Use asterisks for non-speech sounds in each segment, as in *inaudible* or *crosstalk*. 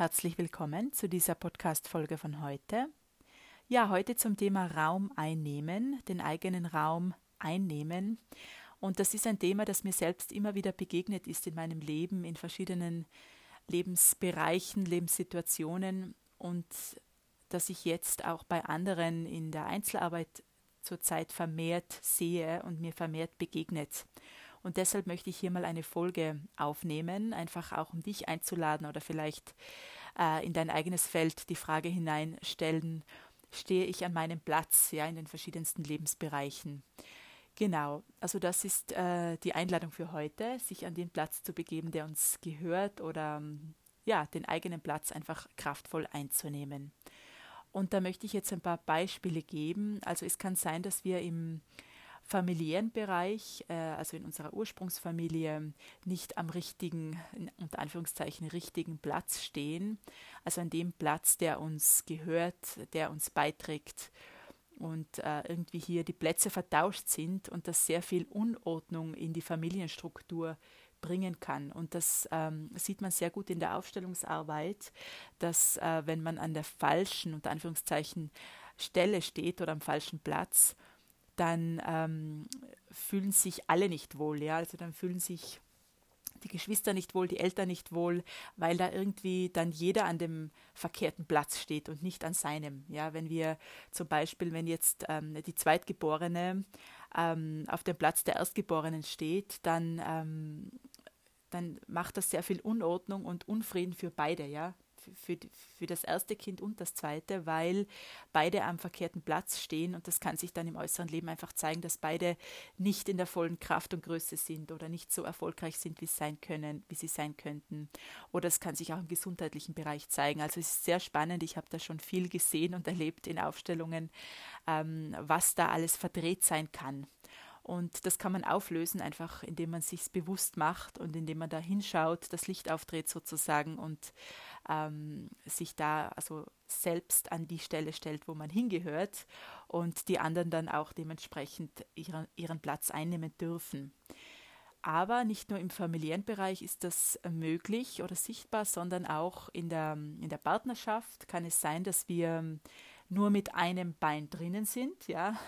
herzlich willkommen zu dieser Podcast-Folge von heute. Ja, heute zum Thema Raum einnehmen, den eigenen Raum einnehmen. Und das ist ein Thema, das mir selbst immer wieder begegnet ist in meinem Leben, in verschiedenen Lebensbereichen, Lebenssituationen und das ich jetzt auch bei anderen in der Einzelarbeit zurzeit vermehrt sehe und mir vermehrt begegnet. Und deshalb möchte ich hier mal eine Folge aufnehmen, einfach auch um dich einzuladen oder vielleicht äh, in dein eigenes Feld die Frage hineinstellen, stehe ich an meinem Platz, ja, in den verschiedensten Lebensbereichen. Genau, also das ist äh, die Einladung für heute, sich an den Platz zu begeben, der uns gehört oder ja, den eigenen Platz einfach kraftvoll einzunehmen. Und da möchte ich jetzt ein paar Beispiele geben. Also es kann sein, dass wir im familiären Bereich, äh, also in unserer Ursprungsfamilie, nicht am richtigen, unter Anführungszeichen, richtigen Platz stehen. Also an dem Platz, der uns gehört, der uns beiträgt und äh, irgendwie hier die Plätze vertauscht sind und das sehr viel Unordnung in die Familienstruktur bringen kann. Und das ähm, sieht man sehr gut in der Aufstellungsarbeit, dass äh, wenn man an der falschen, unter Anführungszeichen, Stelle steht oder am falschen Platz, dann ähm, fühlen sich alle nicht wohl. Ja? Also dann fühlen sich die Geschwister nicht wohl, die Eltern nicht wohl, weil da irgendwie dann jeder an dem verkehrten Platz steht und nicht an seinem. Ja, wenn wir zum Beispiel, wenn jetzt ähm, die Zweitgeborene ähm, auf dem Platz der Erstgeborenen steht, dann ähm, dann macht das sehr viel Unordnung und Unfrieden für beide, ja. Für, für das erste Kind und das zweite, weil beide am verkehrten Platz stehen und das kann sich dann im äußeren Leben einfach zeigen, dass beide nicht in der vollen Kraft und Größe sind oder nicht so erfolgreich sind, wie sie sein können, wie sie sein könnten. Oder es kann sich auch im gesundheitlichen Bereich zeigen. Also es ist sehr spannend. Ich habe da schon viel gesehen und erlebt in Aufstellungen, ähm, was da alles verdreht sein kann. Und das kann man auflösen, einfach indem man sich bewusst macht und indem man da hinschaut, das Licht aufdreht sozusagen und ähm, sich da also selbst an die Stelle stellt, wo man hingehört und die anderen dann auch dementsprechend ihren, ihren Platz einnehmen dürfen. Aber nicht nur im familiären Bereich ist das möglich oder sichtbar, sondern auch in der, in der Partnerschaft kann es sein, dass wir nur mit einem Bein drinnen sind. Ja,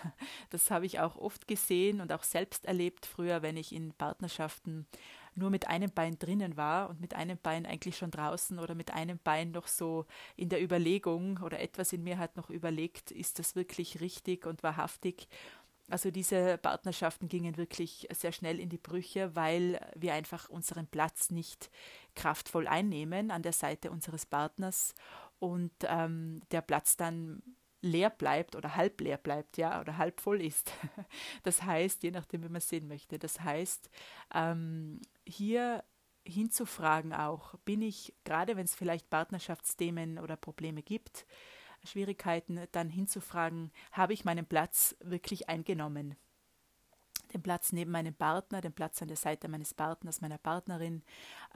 das habe ich auch oft gesehen und auch selbst erlebt früher, wenn ich in Partnerschaften nur mit einem Bein drinnen war und mit einem Bein eigentlich schon draußen oder mit einem Bein noch so in der Überlegung oder etwas in mir hat noch überlegt, ist das wirklich richtig und wahrhaftig. Also diese Partnerschaften gingen wirklich sehr schnell in die Brüche, weil wir einfach unseren Platz nicht kraftvoll einnehmen an der Seite unseres Partners und ähm, der Platz dann leer bleibt oder halb leer bleibt, ja, oder halb voll ist. *laughs* Das heißt, je nachdem, wie man es sehen möchte, das heißt, ähm, hier hinzufragen auch, bin ich, gerade wenn es vielleicht Partnerschaftsthemen oder Probleme gibt, Schwierigkeiten, dann hinzufragen, habe ich meinen Platz wirklich eingenommen? Den Platz neben meinem Partner, den Platz an der Seite meines Partners, meiner Partnerin?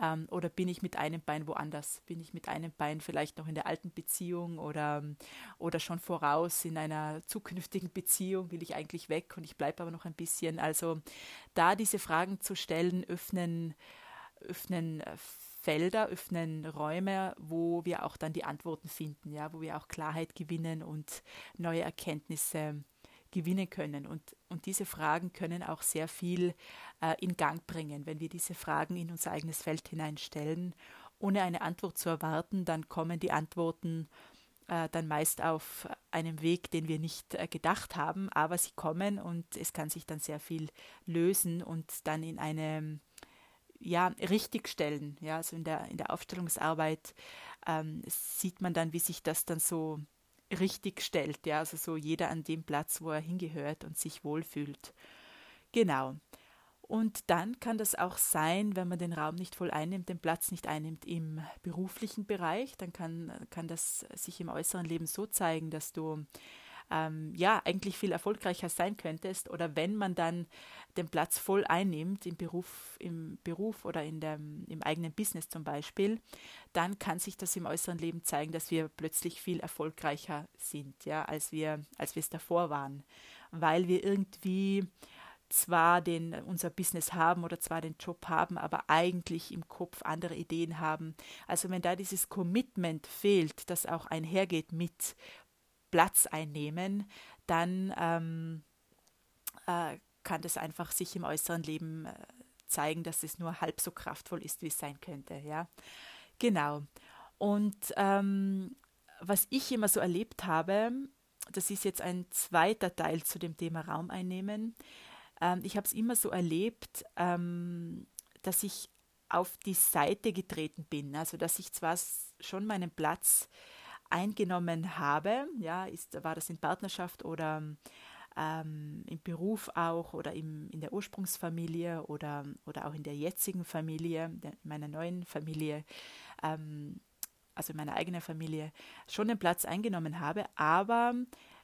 Ähm, oder bin ich mit einem Bein woanders? Bin ich mit einem Bein vielleicht noch in der alten Beziehung oder, oder schon voraus in einer zukünftigen Beziehung? Will ich eigentlich weg und ich bleibe aber noch ein bisschen? Also da diese Fragen zu stellen, öffnen, öffnen Felder, öffnen Räume, wo wir auch dann die Antworten finden, ja, wo wir auch Klarheit gewinnen und neue Erkenntnisse gewinnen können. Und, und diese Fragen können auch sehr viel äh, in Gang bringen. Wenn wir diese Fragen in unser eigenes Feld hineinstellen, ohne eine Antwort zu erwarten, dann kommen die Antworten äh, dann meist auf einem Weg, den wir nicht äh, gedacht haben, aber sie kommen und es kann sich dann sehr viel lösen und dann in eine ja, richtigstellen. Ja, also in der, in der Aufstellungsarbeit ähm, sieht man dann, wie sich das dann so richtig stellt, ja, also so jeder an dem Platz, wo er hingehört und sich wohlfühlt. Genau. Und dann kann das auch sein, wenn man den Raum nicht voll einnimmt, den Platz nicht einnimmt im beruflichen Bereich, dann kann, kann das sich im äußeren Leben so zeigen, dass du ähm, ja eigentlich viel erfolgreicher sein könntest oder wenn man dann den Platz voll einnimmt im Beruf, im Beruf oder in dem, im eigenen Business zum Beispiel, dann kann sich das im äußeren Leben zeigen, dass wir plötzlich viel erfolgreicher sind, ja, als wir, als wir es davor waren, weil wir irgendwie zwar den, unser Business haben oder zwar den Job haben, aber eigentlich im Kopf andere Ideen haben. Also wenn da dieses Commitment fehlt, das auch einhergeht mit Platz einnehmen, dann ähm, äh, kann das einfach sich im äußeren Leben äh, zeigen, dass es nur halb so kraftvoll ist, wie es sein könnte. Ja, genau. Und ähm, was ich immer so erlebt habe, das ist jetzt ein zweiter Teil zu dem Thema Raum einnehmen. Ähm, ich habe es immer so erlebt, ähm, dass ich auf die Seite getreten bin. Also dass ich zwar schon meinen Platz eingenommen habe, ja, ist, war das in Partnerschaft oder ähm, im Beruf auch oder im, in der Ursprungsfamilie oder, oder auch in der jetzigen Familie, der, in meiner neuen Familie, ähm, also in meiner eigenen Familie, schon den Platz eingenommen habe, aber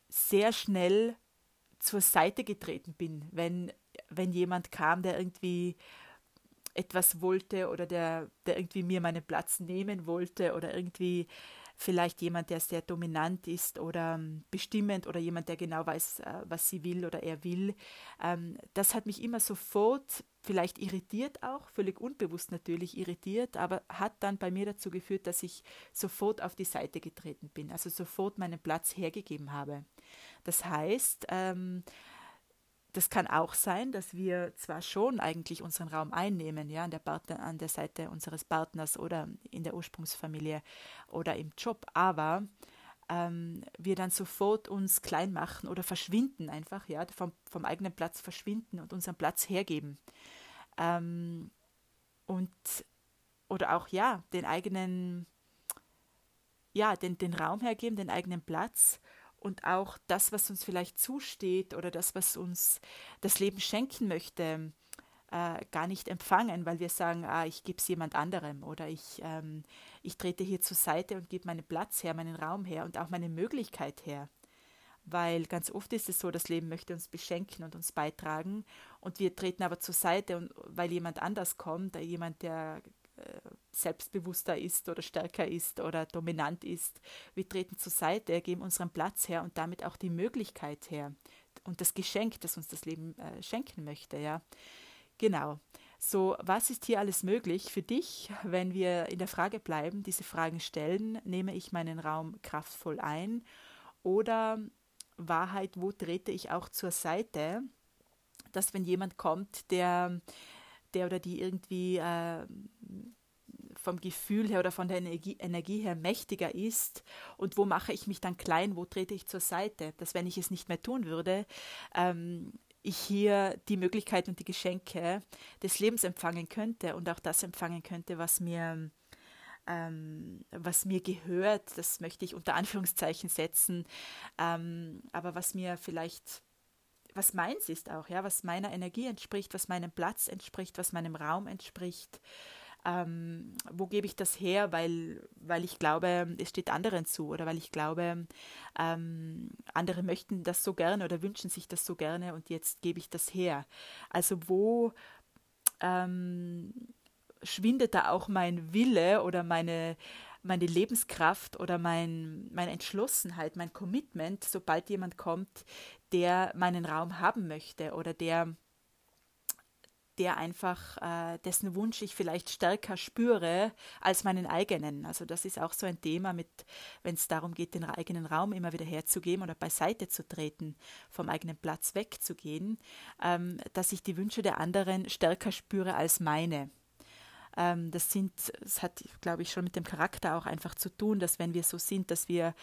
sehr schnell zur Seite getreten bin, wenn, wenn jemand kam, der irgendwie etwas wollte oder der, der irgendwie mir meinen Platz nehmen wollte oder irgendwie vielleicht jemand, der sehr dominant ist oder ähm, bestimmend oder jemand, der genau weiß, äh, was sie will oder er will. Ähm, das hat mich immer sofort vielleicht irritiert auch, völlig unbewusst natürlich irritiert, aber hat dann bei mir dazu geführt, dass ich sofort auf die Seite getreten bin, also sofort meinen Platz hergegeben habe. Das heißt, ähm, das kann auch sein, dass wir zwar schon eigentlich unseren Raum einnehmen, ja, an der, Partner, an der Seite unseres Partners oder in der Ursprungsfamilie oder im Job, aber ähm, wir dann sofort uns klein machen oder verschwinden einfach, ja, vom, vom eigenen Platz verschwinden und unseren Platz hergeben. Ähm, und oder auch ja, den eigenen, ja, den, den Raum hergeben, den eigenen Platz und auch das, was uns vielleicht zusteht oder das, was uns das Leben schenken möchte, äh, gar nicht empfangen, weil wir sagen, ah, ich gebe es jemand anderem oder ich, ähm, ich trete hier zur Seite und gebe meinen Platz her, meinen Raum her und auch meine Möglichkeit her. Weil ganz oft ist es so, das Leben möchte uns beschenken und uns beitragen und wir treten aber zur Seite und weil jemand anders kommt, jemand, der äh, selbstbewusster ist oder stärker ist oder dominant ist. Wir treten zur Seite, geben unseren Platz her und damit auch die Möglichkeit her und das Geschenk, das uns das Leben äh, schenken möchte, ja. Genau. So, was ist hier alles möglich für dich, wenn wir in der Frage bleiben, diese Fragen stellen? Nehme ich meinen Raum kraftvoll ein? Oder Wahrheit, wo trete ich auch zur Seite? Dass wenn jemand kommt, der, der oder die irgendwie äh, vom Gefühl her oder von der Energie, Energie her mächtiger ist und wo mache ich mich dann klein, wo trete ich zur Seite, dass wenn ich es nicht mehr tun würde, ähm, ich hier die Möglichkeiten und die Geschenke des Lebens empfangen könnte und auch das empfangen könnte, was mir ähm, was mir gehört, das möchte ich unter Anführungszeichen setzen, ähm, aber was mir vielleicht was meins ist auch, ja, was meiner Energie entspricht, was meinem Platz entspricht, was meinem Raum entspricht ähm, wo gebe ich das her, weil, weil ich glaube, es steht anderen zu oder weil ich glaube, ähm, andere möchten das so gerne oder wünschen sich das so gerne und jetzt gebe ich das her. Also wo ähm, schwindet da auch mein Wille oder meine, meine Lebenskraft oder mein, meine Entschlossenheit, mein Commitment, sobald jemand kommt, der meinen Raum haben möchte oder der der einfach, äh, dessen Wunsch ich vielleicht stärker spüre als meinen eigenen. Also das ist auch so ein Thema mit, wenn es darum geht, den eigenen Raum immer wieder herzugeben oder beiseite zu treten, vom eigenen Platz wegzugehen, ähm, dass ich die Wünsche der anderen stärker spüre als meine. Ähm, das sind, das hat, glaube ich, schon mit dem Charakter auch einfach zu tun, dass wenn wir so sind, dass wir,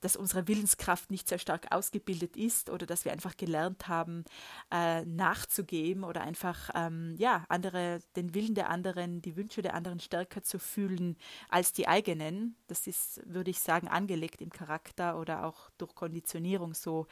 dass unsere Willenskraft nicht sehr stark ausgebildet ist oder dass wir einfach gelernt haben, äh, nachzugeben oder einfach, ähm, ja, andere, den Willen der anderen, die Wünsche der anderen stärker zu fühlen als die eigenen. Das ist, würde ich sagen, angelegt im Charakter oder auch durch Konditionierung so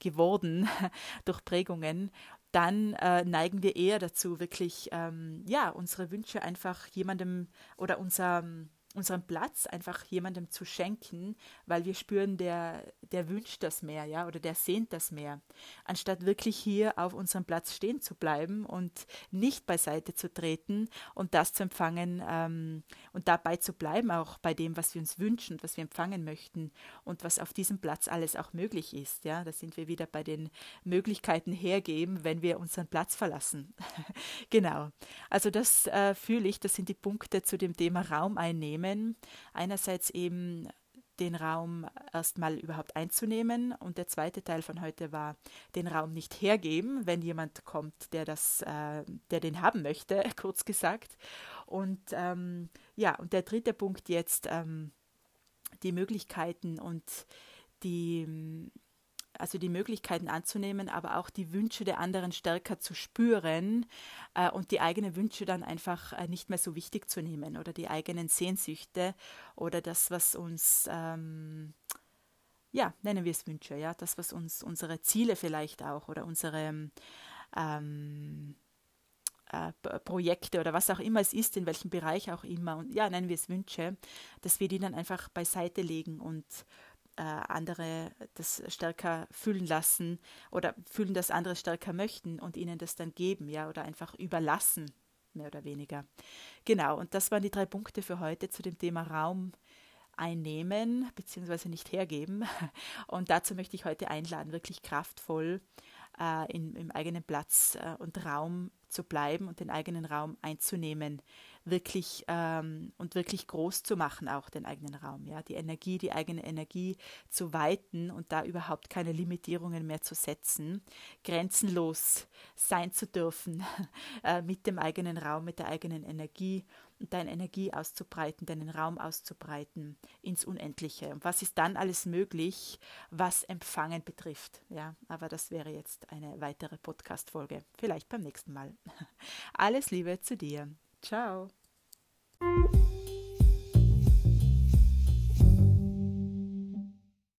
geworden, *laughs* durch Prägungen dann äh, neigen wir eher dazu, wirklich ähm, ja unsere Wünsche einfach jemandem oder unser unseren Platz einfach jemandem zu schenken, weil wir spüren, der, der wünscht das mehr, ja, oder der sehnt das mehr, anstatt wirklich hier auf unserem Platz stehen zu bleiben und nicht beiseite zu treten und das zu empfangen ähm, und dabei zu bleiben, auch bei dem, was wir uns wünschen was wir empfangen möchten und was auf diesem Platz alles auch möglich ist, ja, da sind wir wieder bei den Möglichkeiten hergeben, wenn wir unseren Platz verlassen. *laughs* genau. Also das äh, fühle ich, das sind die Punkte zu dem Thema Raum einnehmen nehmen. Einerseits eben den Raum erstmal überhaupt einzunehmen. Und der zweite Teil von heute war, den Raum nicht hergeben, wenn jemand kommt, der das, äh, der den haben möchte, *laughs* kurz gesagt. Und ähm, ja, und der dritte Punkt jetzt, ähm, die Möglichkeiten und die also die Möglichkeiten anzunehmen, aber auch die Wünsche der anderen stärker zu spüren äh, und die eigenen Wünsche dann einfach äh, nicht mehr so wichtig zu nehmen oder die eigenen Sehnsüchte oder das, was uns, ähm, ja, nennen wir es Wünsche, ja, das, was uns, unsere Ziele vielleicht auch oder unsere ähm, äh, Projekte oder was auch immer es ist, in welchem Bereich auch immer, und ja, nennen wir es Wünsche, dass wir die dann einfach beiseite legen und äh, andere das stärker fühlen lassen oder fühlen, dass andere stärker möchten und ihnen das dann geben, ja, oder einfach überlassen, mehr oder weniger. Genau, und das waren die drei Punkte für heute zu dem Thema Raum einnehmen bzw. nicht hergeben. *laughs* Und dazu möchte ich heute einladen, wirklich kraftvoll äh, in, im eigenen Platz äh, und Raum zu bleiben und den eigenen Raum einzunehmen wirklich ähm, und wirklich groß zu machen, auch den eigenen Raum, ja, die Energie, die eigene Energie zu weiten und da überhaupt keine Limitierungen mehr zu setzen, grenzenlos sein zu dürfen *laughs* äh, mit dem eigenen Raum, mit der eigenen Energie und deine Energie auszubreiten, deinen Raum auszubreiten ins Unendliche. Und was ist dann alles möglich, was Empfangen betrifft? Ja, aber das wäre jetzt eine weitere Podcast-Folge. Vielleicht beim nächsten Mal. Alles Liebe zu dir. Ciao.